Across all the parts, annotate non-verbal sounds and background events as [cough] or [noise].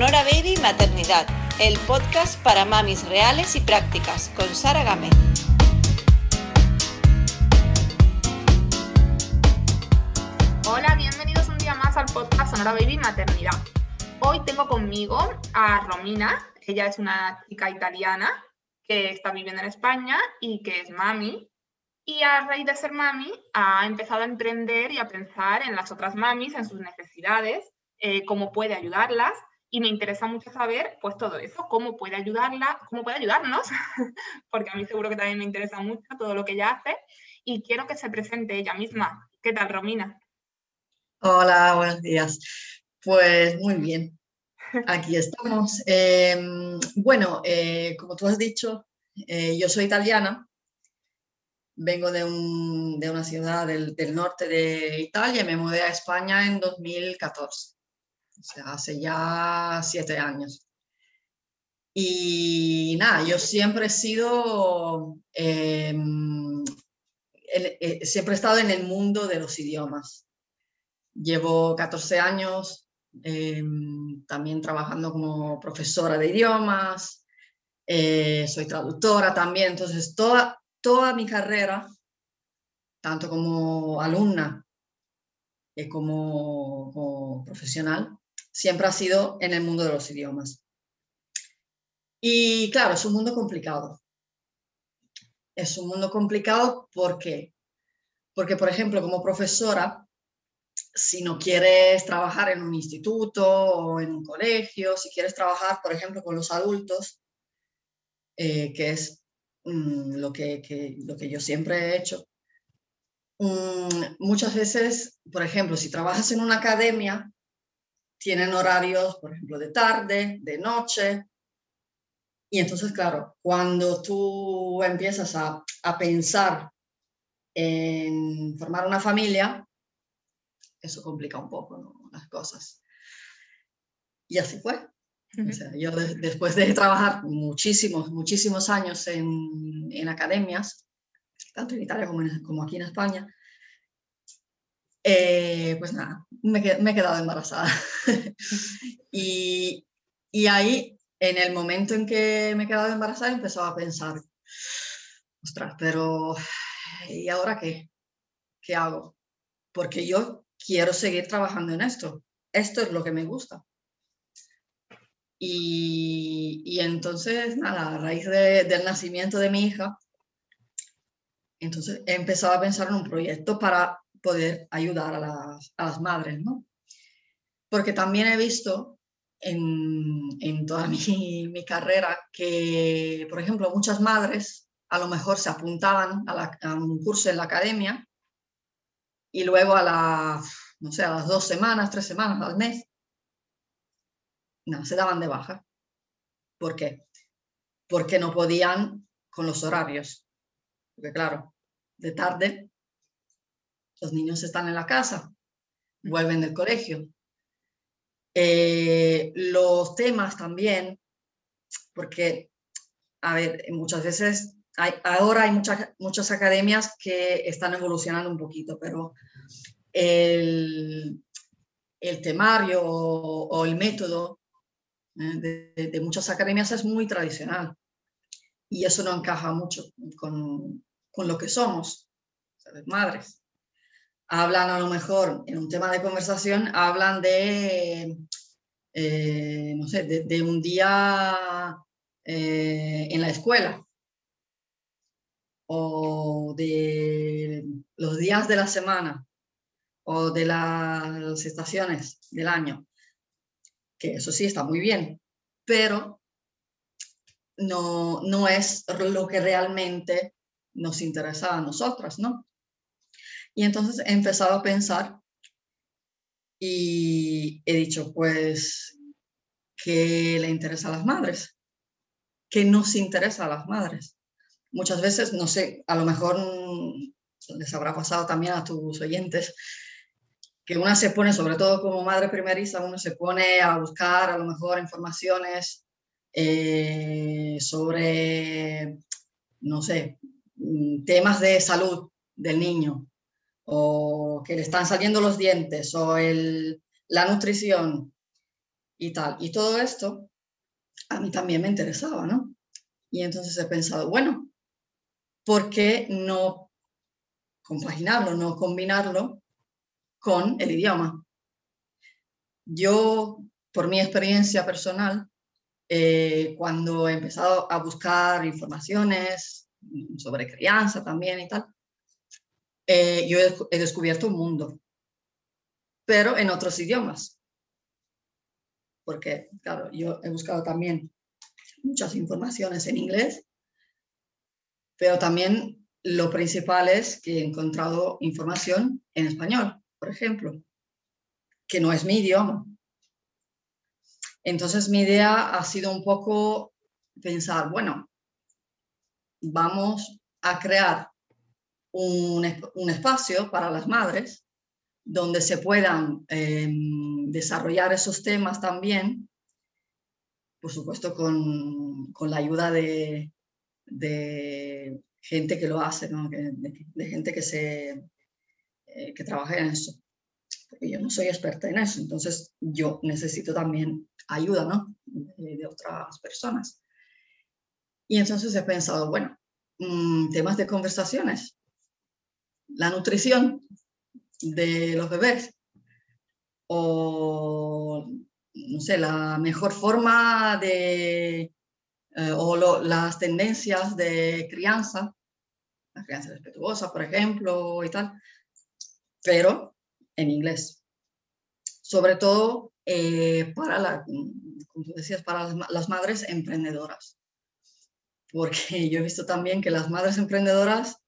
Sonora Baby Maternidad, el podcast para mamis reales y prácticas, con Sara Gámez. Hola, bienvenidos un día más al podcast Sonora Baby Maternidad. Hoy tengo conmigo a Romina, ella es una chica italiana que está viviendo en España y que es mami. Y a raíz de ser mami ha empezado a emprender y a pensar en las otras mamis, en sus necesidades, eh, cómo puede ayudarlas y me interesa mucho saber, pues todo eso, cómo puede ayudarla, cómo puede ayudarnos, [laughs] porque a mí seguro que también me interesa mucho todo lo que ella hace y quiero que se presente ella misma. ¿Qué tal, Romina? Hola, buenos días. Pues muy bien, aquí estamos. Em, bueno, eh, como tú has dicho, eh, yo soy italiana, vengo de, una ciudad del, del, norte de Italia y me mudé a España en 2014 hace ya siete años. Y nada, yo siempre he sido, em, eh, siempre he estado en el mundo de los idiomas. Llevo 14 años em, también trabajando como profesora de idiomas, eh, soy traductora también, entonces toda, toda mi carrera, tanto como alumna como profesional, siempre ha sido en el mundo de los idiomas. Y claro, es un mundo complicado. Es un mundo complicado porque, porque por ejemplo, como profesora, si no quieres trabajar en un instituto o en un colegio, si quieres trabajar, por ejemplo, con los adultos, eh, que es mm, lo, que, lo que yo siempre he hecho, mm, muchas veces, por ejemplo, si trabajas en una academia, tienen horarios, por ejemplo, de tarde, de noche. Y entonces, claro, cuando tú empiezas a, pensar en formar una familia, eso complica un poco las cosas. Y así fue. yo después de trabajar muchísimos, muchísimos años en, academias, tanto en Italia como, como aquí en España, eh, pues nada, me, he quedado embarazada. [laughs] y, ahí, en el momento en que me he quedado embarazada, empezaba a pensar, ostras, pero ¿y ahora qué? ¿Qué hago? Porque yo quiero seguir trabajando en esto. Esto es lo que me gusta. Y, entonces, nada, a raíz del nacimiento de mi hija, entonces he empezado a pensar en un proyecto para poder ayudar a las, madres, ¿no? Porque también he visto en, toda [laughs] mi, carrera que, por ejemplo, muchas madres a lo mejor se apuntaban a, un curso en la academia y luego a las, no sé, a las dos semanas, tres semanas, al mes, no, se daban de baja. ¿Por qué? Porque no podían con los horarios. Porque claro, de tarde los niños están en la casa, vuelven del colegio. Eh, los temas también, porque, a ver, muchas veces, hay, ahora hay muchas, muchas academias que están evolucionando un poquito, pero el, temario o, el método eh, de, muchas academias es muy tradicional. Y eso no encaja mucho con, con lo que somos, madres hablan a lo mejor en un tema de conversación, hablan de, eh, no sé, de, un día eh, en la escuela. O de los días de la semana. O de las estaciones del año, que eso sí está muy bien, pero no, no es lo que realmente nos interesa a nosotras, ¿no? Y entonces he empezado a pensar y he dicho, pues, ¿qué le interesa a las madres? ¿Qué nos interesa a las madres? Muchas veces, no sé, a lo mejor les habrá pasado también a tus oyentes, que una se pone, sobre todo como madre primeriza, uno se pone a buscar a lo mejor informaciones eh, sobre, no sé, mm, temas de salud del niño, o que le están saliendo los dientes, o el, la nutrición. y tal. Y todo esto a mí también me interesaba, ¿no? Y entonces he pensado, bueno, ¿por qué no compaginarlo, no combinarlo con el idioma? Yo, por mi experiencia personal, eh, cuando he empezado a buscar informaciones sobre crianza también y tal, eh, yo he, descubierto un mundo, pero en otros idiomas. Porque, claro, yo he buscado también muchas informaciones en inglés, pero también lo principal es que he encontrado información en español, por ejemplo, que no es mi idioma. Entonces mi idea ha sido un poco pensar, bueno, vamos a crear un, espacio para las madres donde se puedan em, desarrollar esos temas también, por supuesto con, la ayuda de, gente que lo hace, de, gente que, se, eh, que trabaja en eso. Porque yo no soy experta en eso, entonces yo necesito también ayuda ¿no? de, otras personas. Y entonces he pensado, bueno, mm, temas de conversaciones, la nutrición de los bebés o, no sé, la mejor forma de, eh, o las tendencias de crianza, la crianza respetuosa, por ejemplo, y tal, pero en inglés. Sobre todo eh, para, la, como decías, para las, madres emprendedoras. Porque [laughs] yo he visto también que las madres emprendedoras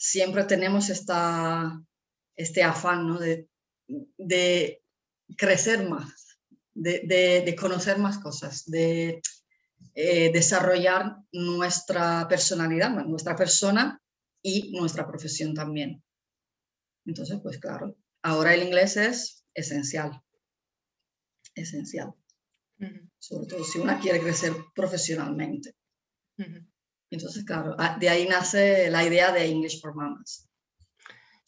siempre tenemos esta, este afán ¿no? de, de, crecer más, de, de, conocer más cosas, de eh, desarrollar nuestra personalidad, nuestra persona y nuestra profesión también. Entonces, pues claro, ahora el inglés es esencial esencial, sobre todo si una quiere crecer profesionalmente. Entonces, claro, ah, de ahí nace la idea de English for Mamas.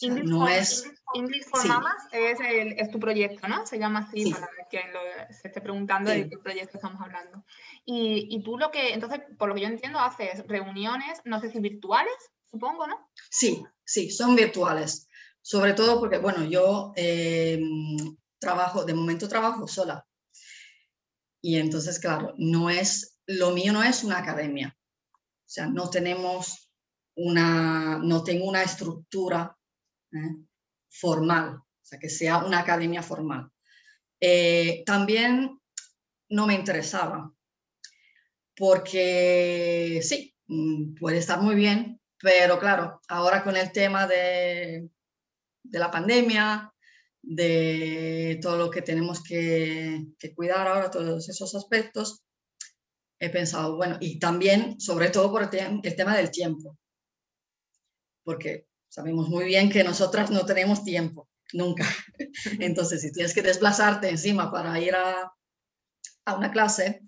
English, no for, es, English for Mamas es, es, tu proyecto, ¿no? Se llama así para quien lo, se esté preguntando de qué proyecto estamos hablando. Y, y, tú lo que, entonces, por lo que yo entiendo, haces reuniones, no sé si virtuales, supongo, ¿no? Sí, sí, son virtuales. Sobre todo porque, bueno, yo eh, trabajo, de momento trabajo sola. Y entonces, claro, no es, lo mío no es una academia. Sea, no tenemos una, no tengo una estructura ¿eh? formal, o sea, que sea una academia formal. Eh, también no me interesaba, porque sí, mm, puede estar muy bien, pero claro, ahora con el tema de, de la pandemia, de todo lo que tenemos que, cuidar ahora, todos esos aspectos, he pensado, bueno, y también, sobre todo por el, tema del tiempo, porque sabemos muy bien que nosotras no tenemos tiempo, nunca. Entonces, si tienes que desplazarte encima para ir a, una clase,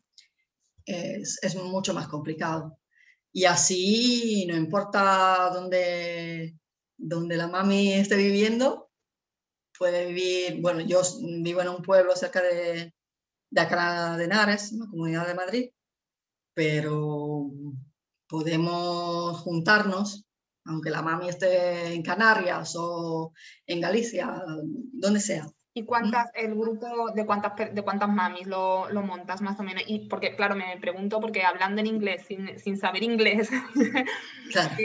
es, es, mucho más complicado. Y así, no importa dónde, dónde la mami esté viviendo, puede vivir, bueno, yo vivo en un pueblo cerca de, de acá de Henares, una comunidad de Madrid, pero podemos juntarnos, aunque la mami esté en Canarias o en Galicia, donde sea. ¿Y cuántas, el grupo de cuántas, de cuántas mamis lo, lo, montas más o menos? Y porque, claro, me pregunto, porque hablando en inglés, sin, sin saber inglés, [laughs] claro.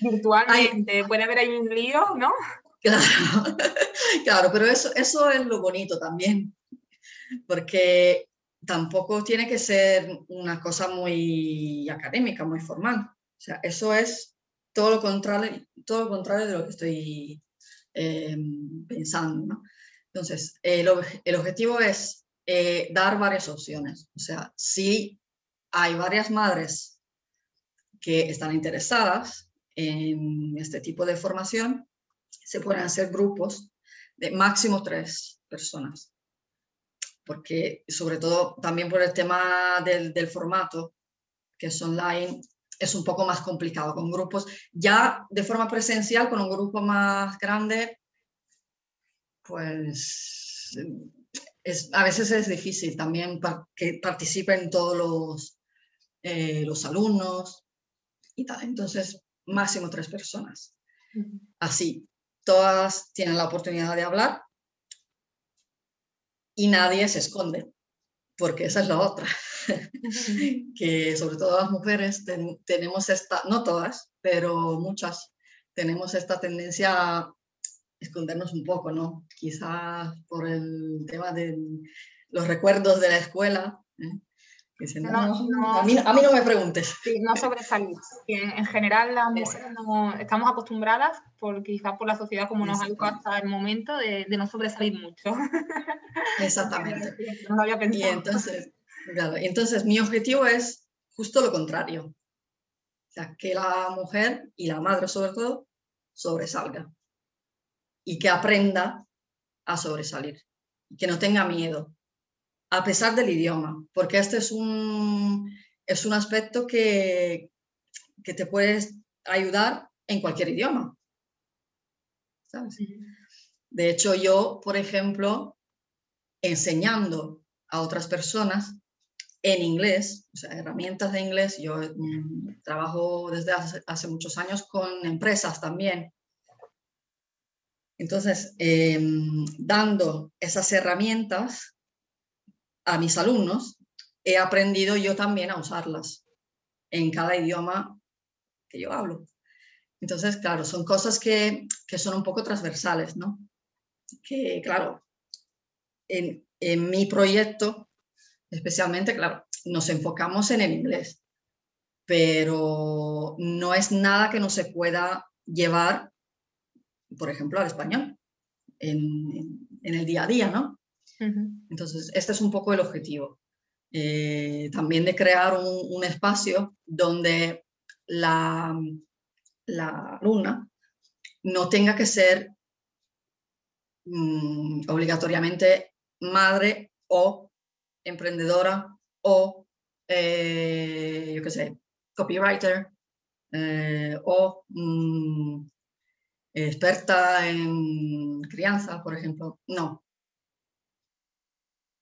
virtualmente, puede haber ahí un lío, ¿no? Claro, [laughs] claro pero eso, eso es lo bonito también, porque tampoco tiene que ser una cosa muy académica, muy formal. O sea, eso es todo lo contrario, todo lo contrario de lo que estoy em, pensando. Entonces, el, el, objetivo es eh, dar varias opciones. O sea, si hay varias madres que están interesadas en este tipo de formación, se pueden hacer grupos de máximo tres personas. Porque sobre todo también por el tema del, del formato, que es online, es un poco más complicado con grupos. Ya de forma presencial, con un grupo más grande, pues es, a veces es difícil también que participen todos los, eh, los alumnos y tal. Entonces, máximo tres personas. Así, todas tienen la oportunidad de hablar y nadie se esconde, porque esa es la otra, [laughs] que sobre todo las mujeres tenemos esta, no todas, pero muchas, tenemos esta tendencia a escondernos un poco, ¿no? Quizás por el tema de los recuerdos de la escuela. ¿eh? A, mí, no me preguntes. no sobresalir. En, general, las mujeres no, estamos acostumbradas, por, quizás por la sociedad como nos ha educado hasta el momento, de, no sobresalir mucho. [laughs] Exactamente. no lo había pensado. Y entonces, entonces, mi objetivo es justo lo contrario. O sea, que la mujer y la madre sobre todo sobresalga y que aprenda a sobresalir y que no tenga miedo, a pesar del idioma, porque este es un, es un aspecto que, que te puedes ayudar en cualquier idioma. De hecho, yo, por ejemplo, enseñando a otras personas en inglés, o sea, herramientas de inglés, yo mm, trabajo desde hace, muchos años con empresas también. Entonces, em, dando esas herramientas, a mis alumnos, he aprendido yo también a usarlas en cada idioma que yo hablo. Entonces, claro, son cosas que, son un poco transversales, ¿no? Que, claro, en, en, mi proyecto, especialmente, claro, nos enfocamos en el inglés, pero no es nada que no se pueda llevar, por ejemplo, al español en, en el día a día, ¿no? Entonces, este es un poco el objetivo. Eh, también de crear un, espacio donde la, la, alumna no tenga que ser mm, obligatoriamente madre o emprendedora o, eh, yo qué sé, copywriter eh, o mm, experta en crianza, por ejemplo. No,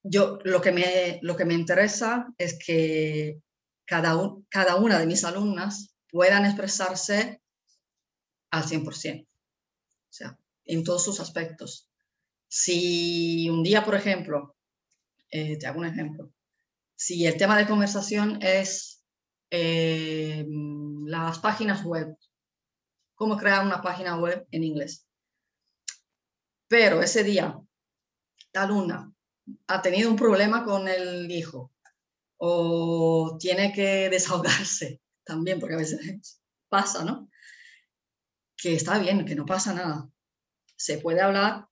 yo lo que me, lo que me interesa es que cada, cada una de mis alumnas puedan expresarse al 100%, o sea, en todos sus aspectos. Si un día, por ejemplo, eh, te hago un ejemplo, si el tema de conversación es eh, las páginas web, cómo crear una página web en inglés. Pero ese día, tal una ha tenido un problema con el hijo o tiene que desahogarse también, porque a veces pasa, ¿no? Que está bien, que no pasa nada. Se puede hablar,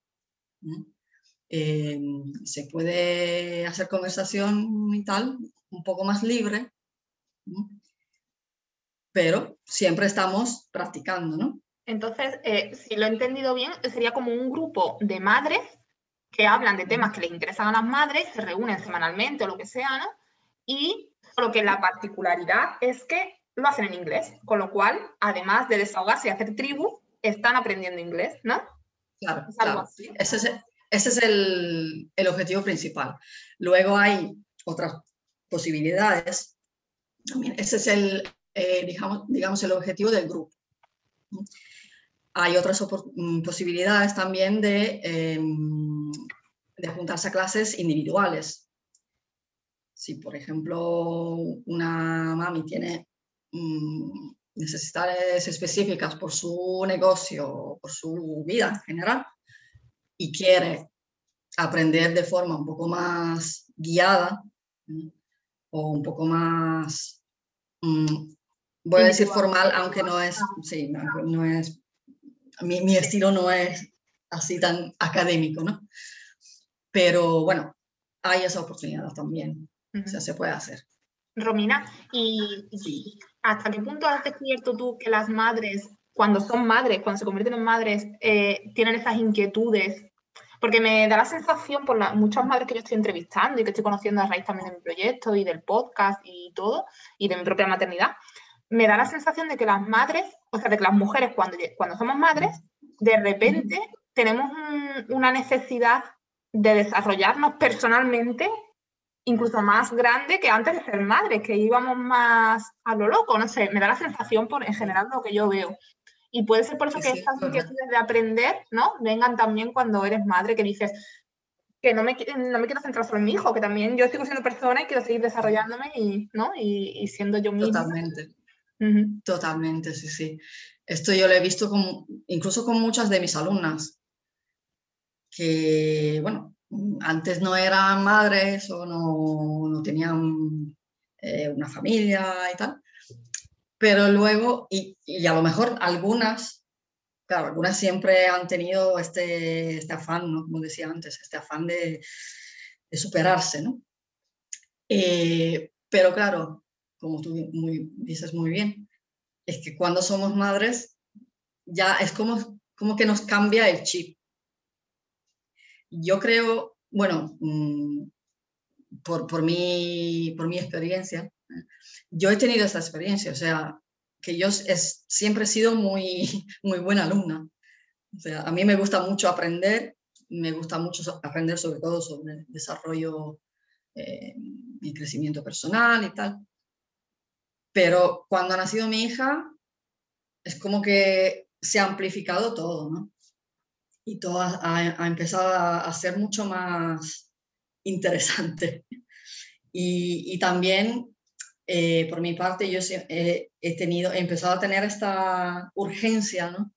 eh, se puede hacer conversación y tal, un poco más libre, pero siempre estamos practicando, ¿no? Entonces, eh, si lo he entendido bien, sería como un grupo de madres que hablan de temas que les interesan a las madres, se reúnen semanalmente o lo que sea, ¿no? Y lo que la particularidad es que lo hacen en inglés, con lo cual, además de desahogarse y hacer tribu, están aprendiendo inglés, ¿no? Claro, Ese es, ese es el, el, objetivo principal. Luego hay otras posibilidades. Ese es el, eh, digamos, digamos, el objetivo del grupo. Hay otras mm, posibilidades también de, em, de apuntarse a clases individuales. Si, por ejemplo, una mami tiene mm, necesidades específicas por su negocio, o por su vida en general, y quiere aprender de forma un poco más guiada o un poco más, mm, voy a decir formal, aunque no es, sí, no es mi, estilo no es así tan académico, ¿no? Pero bueno, hay esa oportunidad también, o sea, se puede hacer. Romina, ¿y, hasta qué punto has descubierto tú que las madres, cuando son madres, cuando se convierten en madres, eh, tienen esas inquietudes? Porque me da la sensación por muchas madres que yo estoy entrevistando y que estoy conociendo a raíz también de mi proyecto y del podcast y todo, y de mi propia maternidad, me da la sensación de que las madres, o sea, de que las mujeres cuando, cuando somos madres, de repente tenemos una necesidad de desarrollarnos personalmente incluso más grande que antes de ser madre, que íbamos más a lo loco, no sé, me da la sensación por en general lo que yo veo. Y puede ser por eso que estas inquietudes de aprender, ¿no? Vengan también cuando eres madre, que dices que no me, no me quiero centrar solo en mi hijo, que también yo sigo siendo persona y quiero seguir desarrollándome y, ¿no? y, siendo yo misma. Totalmente. Totalmente, sí, sí. Esto yo lo he visto con, incluso con muchas de mis alumnas, que, bueno, antes no eran madres o no, no tenían eh, una familia y tal, pero luego, y, y, a lo mejor algunas, claro, algunas siempre han tenido este, este afán, ¿no? como decía antes, este afán de, de superarse, ¿no? Eh, pero claro, como tú muy, dices muy bien, es que cuando somos madres ya es como, como que nos cambia el chip. Yo creo, bueno, mm, por, por, mi, por mi experiencia, yo he tenido esta experiencia, o sea, que yo siempre he sido muy, [laughs] muy buena alumna. O sea, a mí me gusta mucho aprender, me gusta mucho aprender sobre todo sobre desarrollo eh, y crecimiento personal y tal. Pero cuando ha nacido mi hija, es como que se ha amplificado todo, ¿no? Y todo ha, empezado a, ser mucho más interesante. [laughs] Y, también, eh, por mi parte, yo he, tenido, he empezado a tener esta urgencia, ¿no?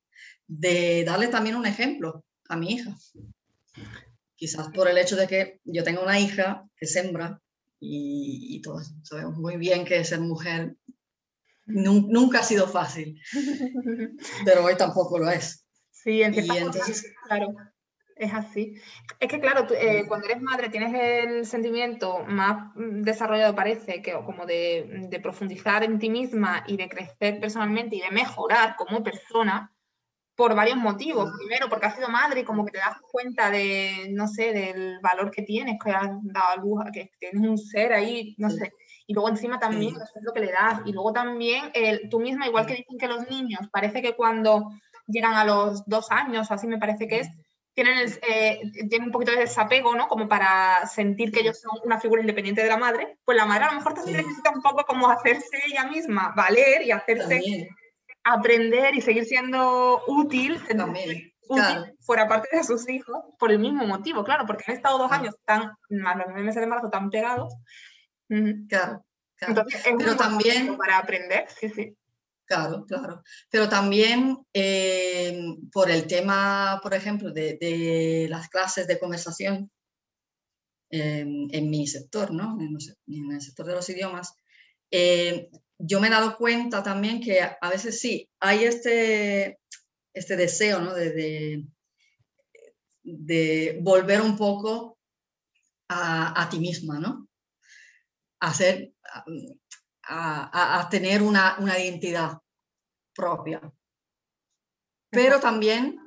De darle también un ejemplo a mi hija. Quizás por el hecho de que yo tengo una hija que sembra y, y todos sabemos muy bien que ser mujer nunca ha sido fácil, [laughs] pero hoy tampoco lo es. Sí, entonces... claro, es así. Es que claro, eh, cuando eres madre tienes el sentimiento más desarrollado, parece, que como de, de, profundizar en ti misma y de crecer personalmente y de mejorar como persona por varios motivos. Primero, porque has sido madre y como que te das cuenta de, no sé, del valor que tienes, que has dado a luz, que tienes un ser ahí, no sé y luego encima también eso es lo que le das. Y luego también el, tú misma, igual que dicen que los niños, parece que cuando llegan a los dos años, o así me parece que es, tienen, eh, tienen un poquito de desapego, ¿no? Como para sentir que ellos son una figura independiente de la madre, pues la madre a lo mejor también necesita un poco como hacerse ella misma, valer y hacerse aprender y seguir siendo útil, útil fuera parte de sus hijos, por el mismo motivo, claro, porque han estado dos años tan, más los meses de embarazo tan pegados, Claro, pero también para aprender, sí, sí. Claro, claro. Pero también eh, por el tema, por ejemplo, de, las clases de conversación en mi sector, ¿no? En, el sector de los idiomas, eh, yo me he dado cuenta también que a veces sí, hay este, este deseo, ¿no? De, de, volver un poco a, a ti misma, ¿no? hacer, a, a, tener una, una, identidad propia. Pero también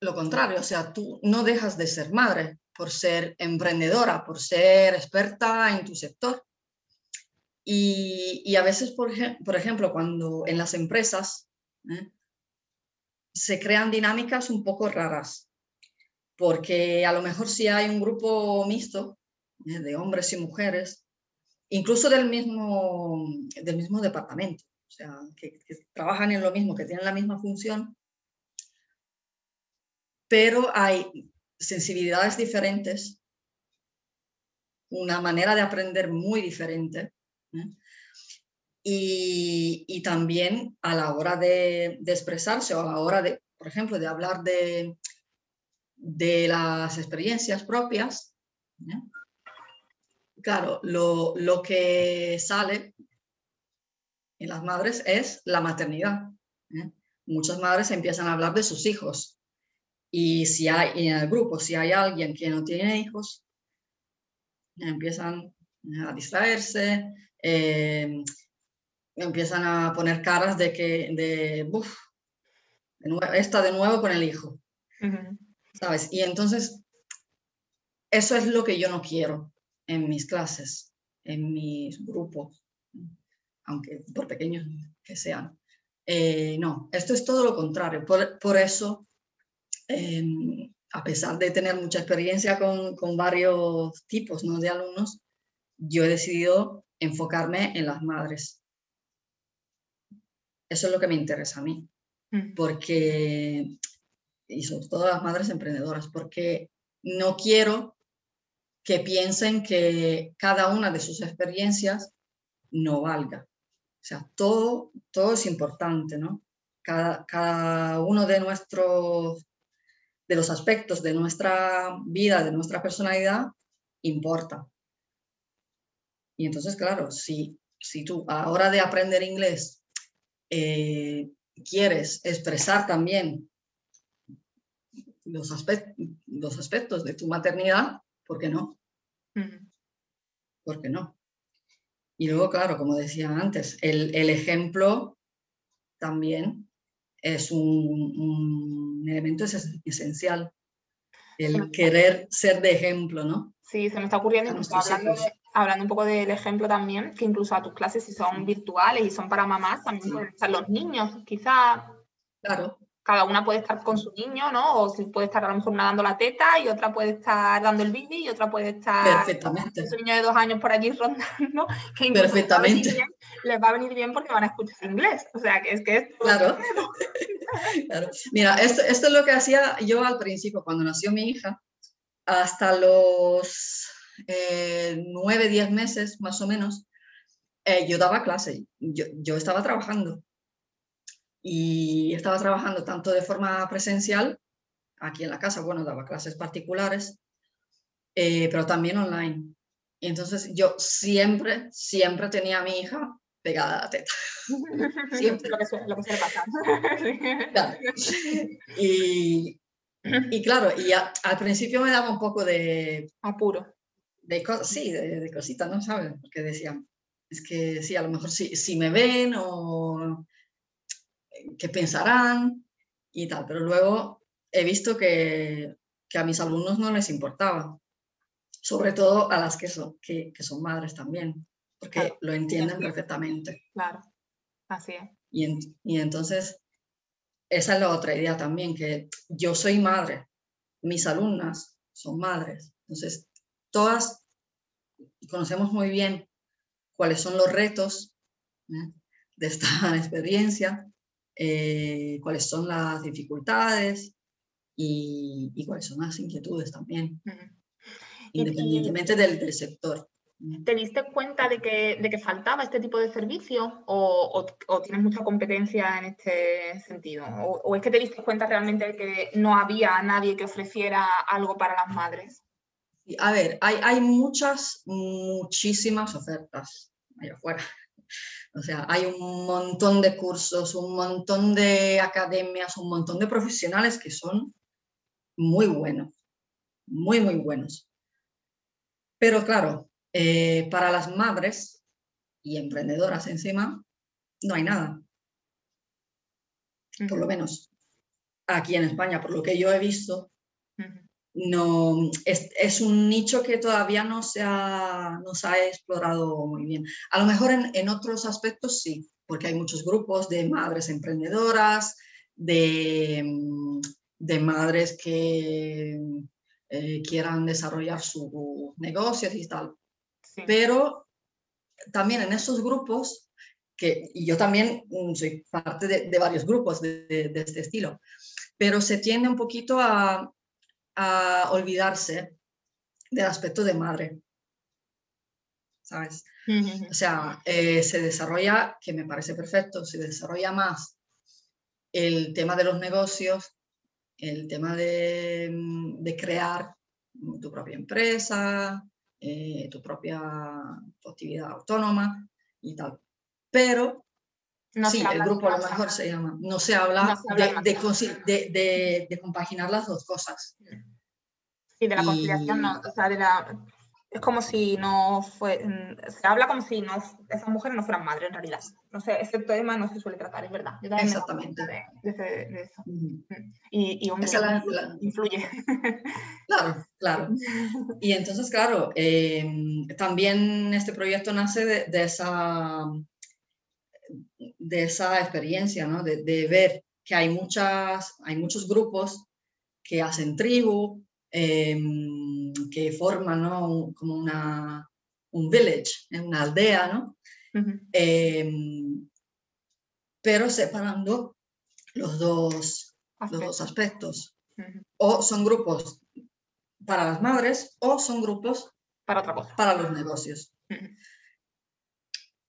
lo contrario, o sea, tú no dejas de ser madre por ser emprendedora, por ser experta en tu sector. Y, y a veces, por, por, ejemplo, cuando en las empresas ¿eh? se crean dinámicas un poco raras, porque a lo mejor si hay un grupo mixto ¿eh? de hombres y mujeres, incluso del mismo, del mismo departamento, o sea, que, trabajan en lo mismo, que tienen la misma función, pero hay sensibilidades diferentes, una manera de aprender muy diferente. ¿eh? Y, también a la hora de, expresarse o a la hora de, por ejemplo, de hablar de, de las experiencias propias, ¿eh? Claro, lo, que sale en las madres es la maternidad. ¿eh? Muchas madres empiezan a hablar de sus hijos. Y si hay en el grupo, si hay alguien que no tiene hijos, empiezan a distraerse, eh, empiezan a poner caras de que, de, uf, está de nuevo con el hijo. ¿Sabes? Y entonces, eso es lo que yo no quiero en mis clases, en mis grupos, aunque por pequeños que sean. Eh, no, esto es todo lo contrario. Por, eso em, a pesar de tener mucha experiencia con, con varios tipos ¿no? de alumnos, yo he decidido enfocarme en las madres. Eso es lo que me interesa a mí, Mm. porque, y sobre todo las madres emprendedoras, porque no quiero que piensen que cada una de sus experiencias no valga. O sea, todo, todo es importante, ¿no? Cada, cada uno de nuestros, de los aspectos de nuestra vida, de nuestra personalidad, importa. Y entonces, claro, si, si tú a hora de aprender inglés eh, quieres expresar también los, aspect- los aspectos de tu maternidad, ¿por qué no? ¿Por qué no? Y luego, claro, como decía antes, el, el ejemplo también es un, un elemento es- esencial. El querer ser de ejemplo, ¿no? Sí, se me está ocurriendo, A incluso nuestros hablando, de- hablando un poco del ejemplo también, que incluso a tus clases, si son virtuales y son para mamás, también pueden estar los niños. Quizá Claro, cada una puede estar con su niño, ¿no? O si puede estar a lo mejor una dando la teta y otra puede estar dando el bibi y otra puede estar perfectamente. su niño de dos años por allí [laughs] rondando, que Perfectamente. bien- les va a venir bien porque van a escuchar inglés. O sea, que es que es Claro. [laughs] Claro. Mira, esto, esto es lo que hacía yo al principio, cuando nació mi hija, hasta los eh, nueve, diez meses más o menos, eh, yo daba clase, yo, yo estaba trabajando. Y estaba trabajando tanto de forma presencial, aquí en la casa, bueno, daba clases particulares, eh, pero también online. Y entonces yo siempre, siempre tenía a mi hija pegada a la teta. [laughs] Siempre. lo que suele, lo que suele pasar. Claro. [laughs] Y, y claro, y a- al principio me daba un poco de, Apuro. de cosas, sí, de, de cositas, ¿no sabes? Porque decían, es que sí, a lo mejor si, si me ven o qué pensarán y tal, pero luego he visto que, que a mis alumnos no les importaba, sobre todo a las que son, que, que son madres también, porque Claro, lo entienden entiendo. perfectamente. Claro. Así es. Y, en- y entonces, esa es la otra idea también, que yo soy madre, mis alumnas son madres, entonces todas conocemos muy bien cuáles son los retos ¿eh? de esta [laughs] experiencia, eh, cuáles son las dificultades y, y cuáles son las inquietudes también. Y- y- independientemente del, del sector. ¿Te diste cuenta de que, de que faltaba este tipo de servicio o, o- o tienes mucha competencia en este sentido? O, o es que te diste cuenta realmente de que no había nadie que ofreciera algo para las madres? A ver, hay, hay muchas, muchísimas ofertas allá afuera. O sea, hay un montón de cursos, un montón de academias, un montón de profesionales que son muy buenos, muy, muy buenos. Pero claro, eh, para las madres y emprendedoras encima, no hay nada, por lo menos aquí en España, por lo que yo he visto. No es, es un nicho que todavía no se, ha, no se ha explorado muy bien. A lo mejor en, en otros aspectos sí, porque hay muchos grupos de madres emprendedoras, de, de madres que eh, quieran desarrollar sus negocios y tal. Sí. Pero también en esos grupos, que y yo también mm, soy parte de, de varios grupos de este estilo, pero se tiende un poquito a, a olvidarse del aspecto de madre. ¿Sabes? O sea, eh, se desarrolla, que me parece perfecto, se desarrolla más el tema de los negocios, el tema de, mm, de crear tu propia empresa, eh, tu propia tu actividad autónoma y tal. Pero No se sí, el grupo a lo mejor se llama. No se habla, No se habla de, más. de consi- de- de- de compaginar las dos cosas. Sí, de la conciliación, no, y- o sea, de la, es como si no fue, mm, se habla como si no, esas mujeres no fueran madres en realidad. No sé, ese tema no se suele tratar, es verdad. Yo Exactamente. de, de ese- de eso. Ujú. Y, y hombre, la- la- influye. [laughs] Claro, claro. Y entonces, claro, eh, también este proyecto nace de, de esa, de esa experiencia, ¿no? De, de ver que hay, muchas, hay muchos grupos que hacen tribu, em, que forman ¿no? como una, un village, una aldea, ¿no? Em, pero separando los dos, los dos aspectos. O son grupos para las madres o son grupos para otra cosa. Para los negocios.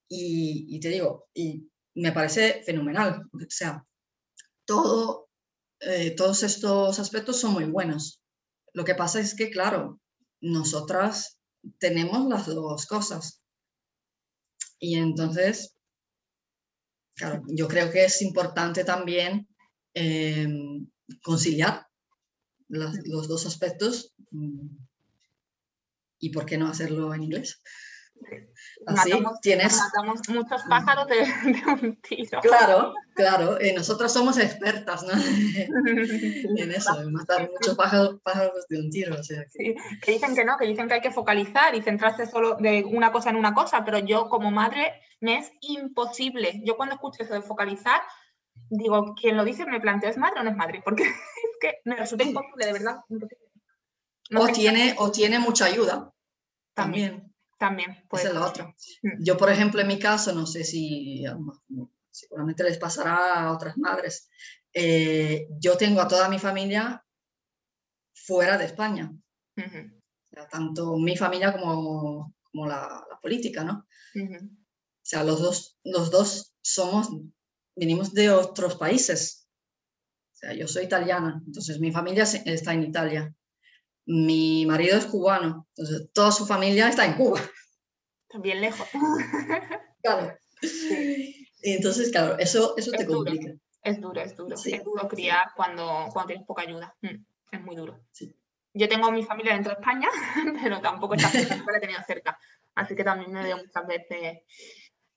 y, y, te digo, y me parece fenomenal. O sea, todo, eh, todos estos aspectos son muy buenos. Lo que pasa es que, claro, nosotras tenemos las dos cosas. Y entonces, claro, yo creo que es importante también em, conciliar los dos aspectos. ¿Y por qué no hacerlo en inglés? Matamos, tienes... muchos pájaros de, un tiro. Claro, claro. Eh, nosotros somos expertas ¿no? [laughs] en eso, en matar muchos pájaros, de un tiro. que... dicen que no, que dicen que hay que focalizar y centrarse solo de una cosa en una cosa, pero yo como madre me es imposible. Yo cuando escucho eso de focalizar, digo, quien lo dice me planteo, ¿es madre o no es madre? Porque [laughs] es que me resulta imposible, de verdad. o, tiene, o tiene mucha ayuda. También. También. Esa es la otra. Mm. Yo, por ejemplo, en mi caso, no sé si seguramente les pasará a otras madres, eh, yo tengo a toda mi familia fuera de España. tanto mi familia como, como la, política, ¿no? O sea, los dos, los dos somos, venimos de otros países. O sea, yo soy italiana, entonces mi familia está en Italia mi marido es cubano, entonces toda su familia está en Cuba. También lejos. [laughs] Claro. Entonces, claro, eso, eso te complica. Es duro, es duro. es duro criar cuando, cuando tienes poca ayuda. Mm, es muy duro. Yo tengo a mi familia dentro de España, [laughs] pero tampoco está cerca, [laughs] la he tenido cerca. Así que también me veo muchas veces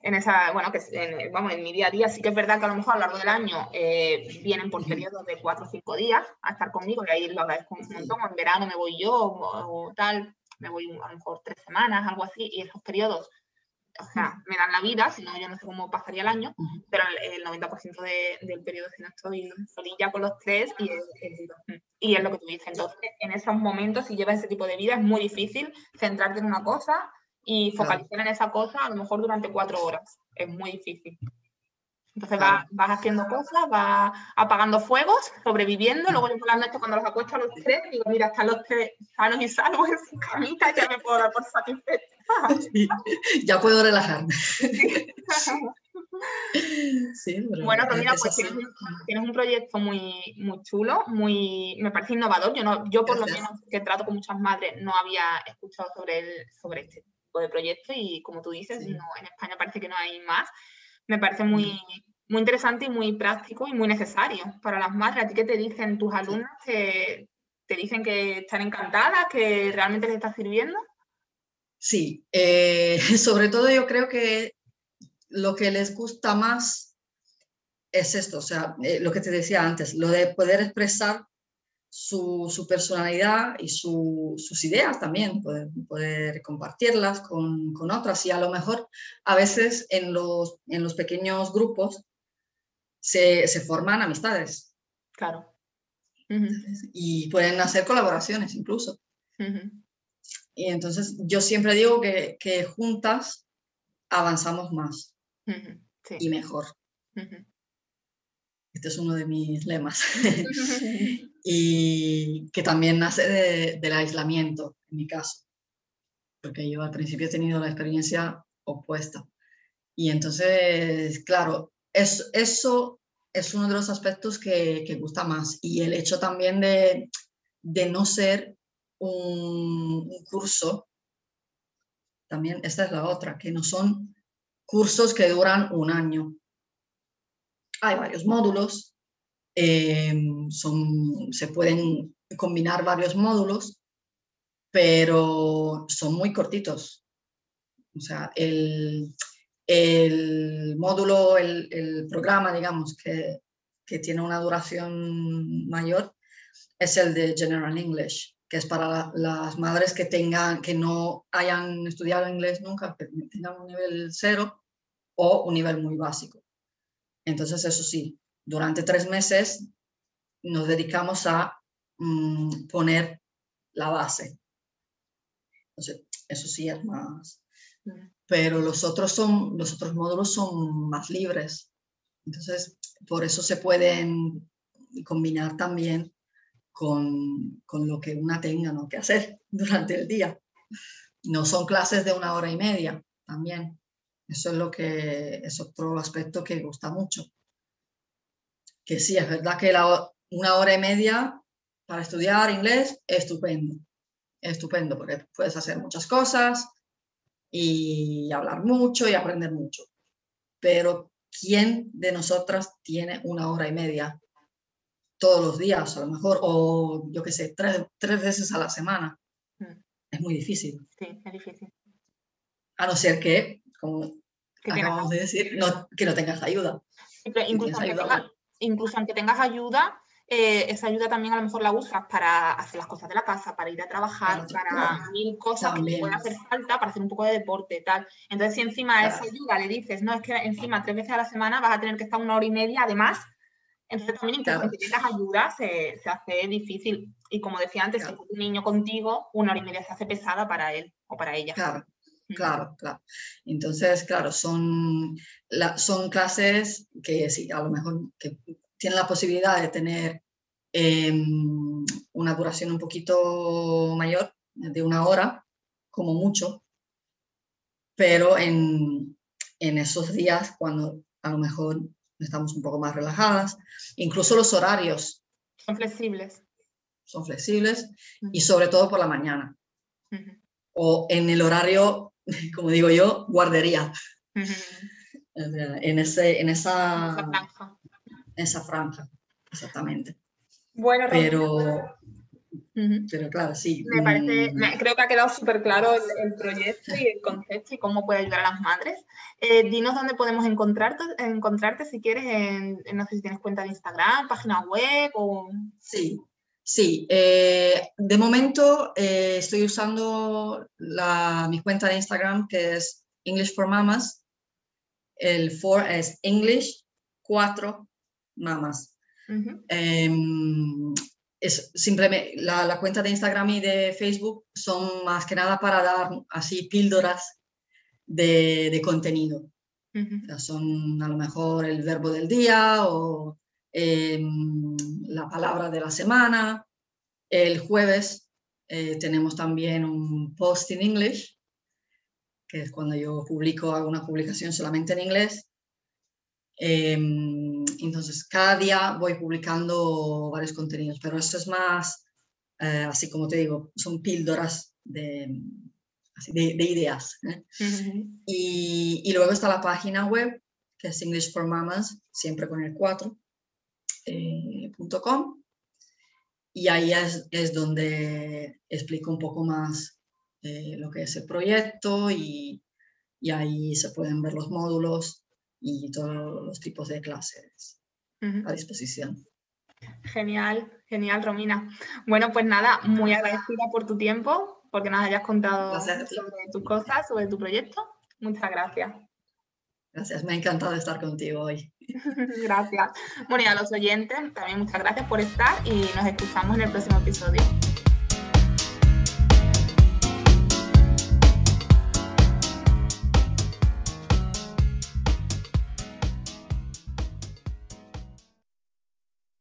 en esa, bueno, que en, vamos, en mi día a día sí que es verdad que a lo mejor a lo largo del año eh, vienen por periodos de cuatro o cinco días a estar conmigo y ahí lo agradezco un montón. En verano me voy yo o, tal, me voy a lo mejor tres semanas, algo así, y esos periodos, o sea, me dan la vida, si no yo no sé cómo pasaría el año, pero el, 90% del periodo si no estoy solilla con los tres y es, y es lo que tú dices. Entonces, en esos momentos, si llevas ese tipo de vida, es muy difícil centrarte en una cosa y focalizar en esa cosa a lo mejor durante cuatro horas. Es muy difícil. Entonces vas, haciendo cosas, vas apagando fuegos, sobreviviendo, luego yo por la noche cuando los acuesto a los tres, digo, mira, están los tres sanos y salvos en su camita, ya me puedo dar por satisfecha. [laughs] ya puedo relajarme. [laughs] bueno, pues mira, pues tienes, un proyecto muy, muy chulo, muy, me parece innovador. Yo, no, yo por lo menos que trato con muchas madres no había escuchado sobre, el, sobre este de proyecto y como tú dices, en España parece que no hay más. Me parece muy, muy interesante y muy práctico y muy necesario para las madres. ¿A ti qué te dicen tus alumnas? ¿Te, te dicen que están encantadas, que realmente les está sirviendo? Sí, eh, [laughs] sobre todo yo creo que lo que les gusta más es esto, o sea, eh, lo que te decía antes, lo de poder expresar su, personalidad y sus ideas también, poder, compartirlas con, otras y a lo mejor a veces en los, en los pequeños grupos se, forman amistades. Claro. Y pueden hacer colaboraciones incluso. Y entonces yo siempre digo que, juntas avanzamos más y mejor. Este es uno de mis lemas. [laughs] y que también nace del aislamiento, en mi caso, porque yo al principio he tenido la experiencia opuesta. Y entonces, claro, es, eso es uno de los aspectos que, que gusta más. Y el hecho también de, de no ser un, un, curso, también esta es la otra, que no son cursos que duran un año hay varios módulos, em, se pueden combinar varios módulos, pero son muy cortitos. O sea, el, módulo, el, programa, digamos, que, tiene una duración mayor, es el de General English, que es para las madres que tengan, que no hayan estudiado inglés nunca, que tengan un nivel cero o un nivel muy básico. Entonces, eso sí, durante tres meses nos dedicamos a mm, poner la base. Entonces, eso sí es más. Pero los otros, son, los otros módulos son más libres. Entonces, por eso se pueden combinar también con, con lo que una tenga ¿no? que hacer [laughs] durante el día. No son clases de una hora y media también. Eso es lo que es otro aspecto que gusta mucho. Que sí, es verdad que la, una hora y media para estudiar inglés, estupendo. Estupendo, porque puedes hacer muchas cosas y hablar mucho y aprender mucho. Pero ¿quién de nosotras tiene una hora y media todos los días, a lo mejor, o yo qué sé, tres, tres veces a la semana? Mm. Es muy difícil. Sí, es difícil. A no ser que, como acabamos de decir, no, que no tengas ayuda. incluso, aunque tengas ayuda, eh, esa ayuda también a lo mejor la usas para hacer las cosas de la casa, para ir a trabajar, para mil cosas que te pueden hacer falta, para hacer un poco de deporte, tal. Entonces, si encima a esa ayuda le dices, no, es que encima tres veces a la semana vas a tener que estar una hora y media además, entonces también incluso si tienes ayuda se, se, hace difícil. Y como decía antes, si un niño contigo, una hora y media se hace pesada para él o para ella. Claro. Claro, claro. Entonces, claro, son, son clases que sí, a lo mejor que tienen la posibilidad de tener em, una duración un poquito mayor, de una hora, como mucho, pero en, en esos días cuando a lo mejor estamos un poco más relajadas, incluso los horarios. Son flexibles. Son flexibles y sobre todo por la mañana. O en el horario como digo yo, guardería. En, ese, en esa, franja. Esa franja, exactamente. Bueno, pero, pero claro, sí. Me parece, mm. creo que ha quedado súper claro el, proyecto y el concepto y cómo puede ayudar a las madres. Eh, dinos dónde podemos encontrarte, encontrarte si quieres, en, no sé si tienes cuenta de Instagram, página web o... Sí, Sí, eh, de momento eh, estoy usando la, mi cuenta de Instagram que es English for Mamas. El for es English 4 Mamas. Em, es simplemente la, la, cuenta de Instagram y de Facebook son más que nada para dar así píldoras de, de contenido. son a lo mejor el verbo del día o Em, la palabra de la semana. El jueves eh, tenemos también un post in English, que es cuando yo publico alguna publicación solamente en inglés. Em, entonces, cada día voy publicando varios contenidos, pero eso es más, eh, así como te digo, son píldoras de, de, ideas. ¿eh? y, y, luego está la página web, que es English for Mamas, siempre con el 4 eh, y ahí es, donde explico un poco más eh, lo que es el proyecto y, ahí se pueden ver los módulos y todos los tipos de clases a disposición. Genial, genial, Romina. Bueno, pues nada, muy agradecida por tu tiempo, porque nos hayas contado sobre tus cosas, sobre tu proyecto. Muchas gracias. Gracias, me ha encantado estar contigo hoy. [laughs] gracias. Bueno, y a los oyentes, también muchas gracias por estar y nos escuchamos en el próximo episodio.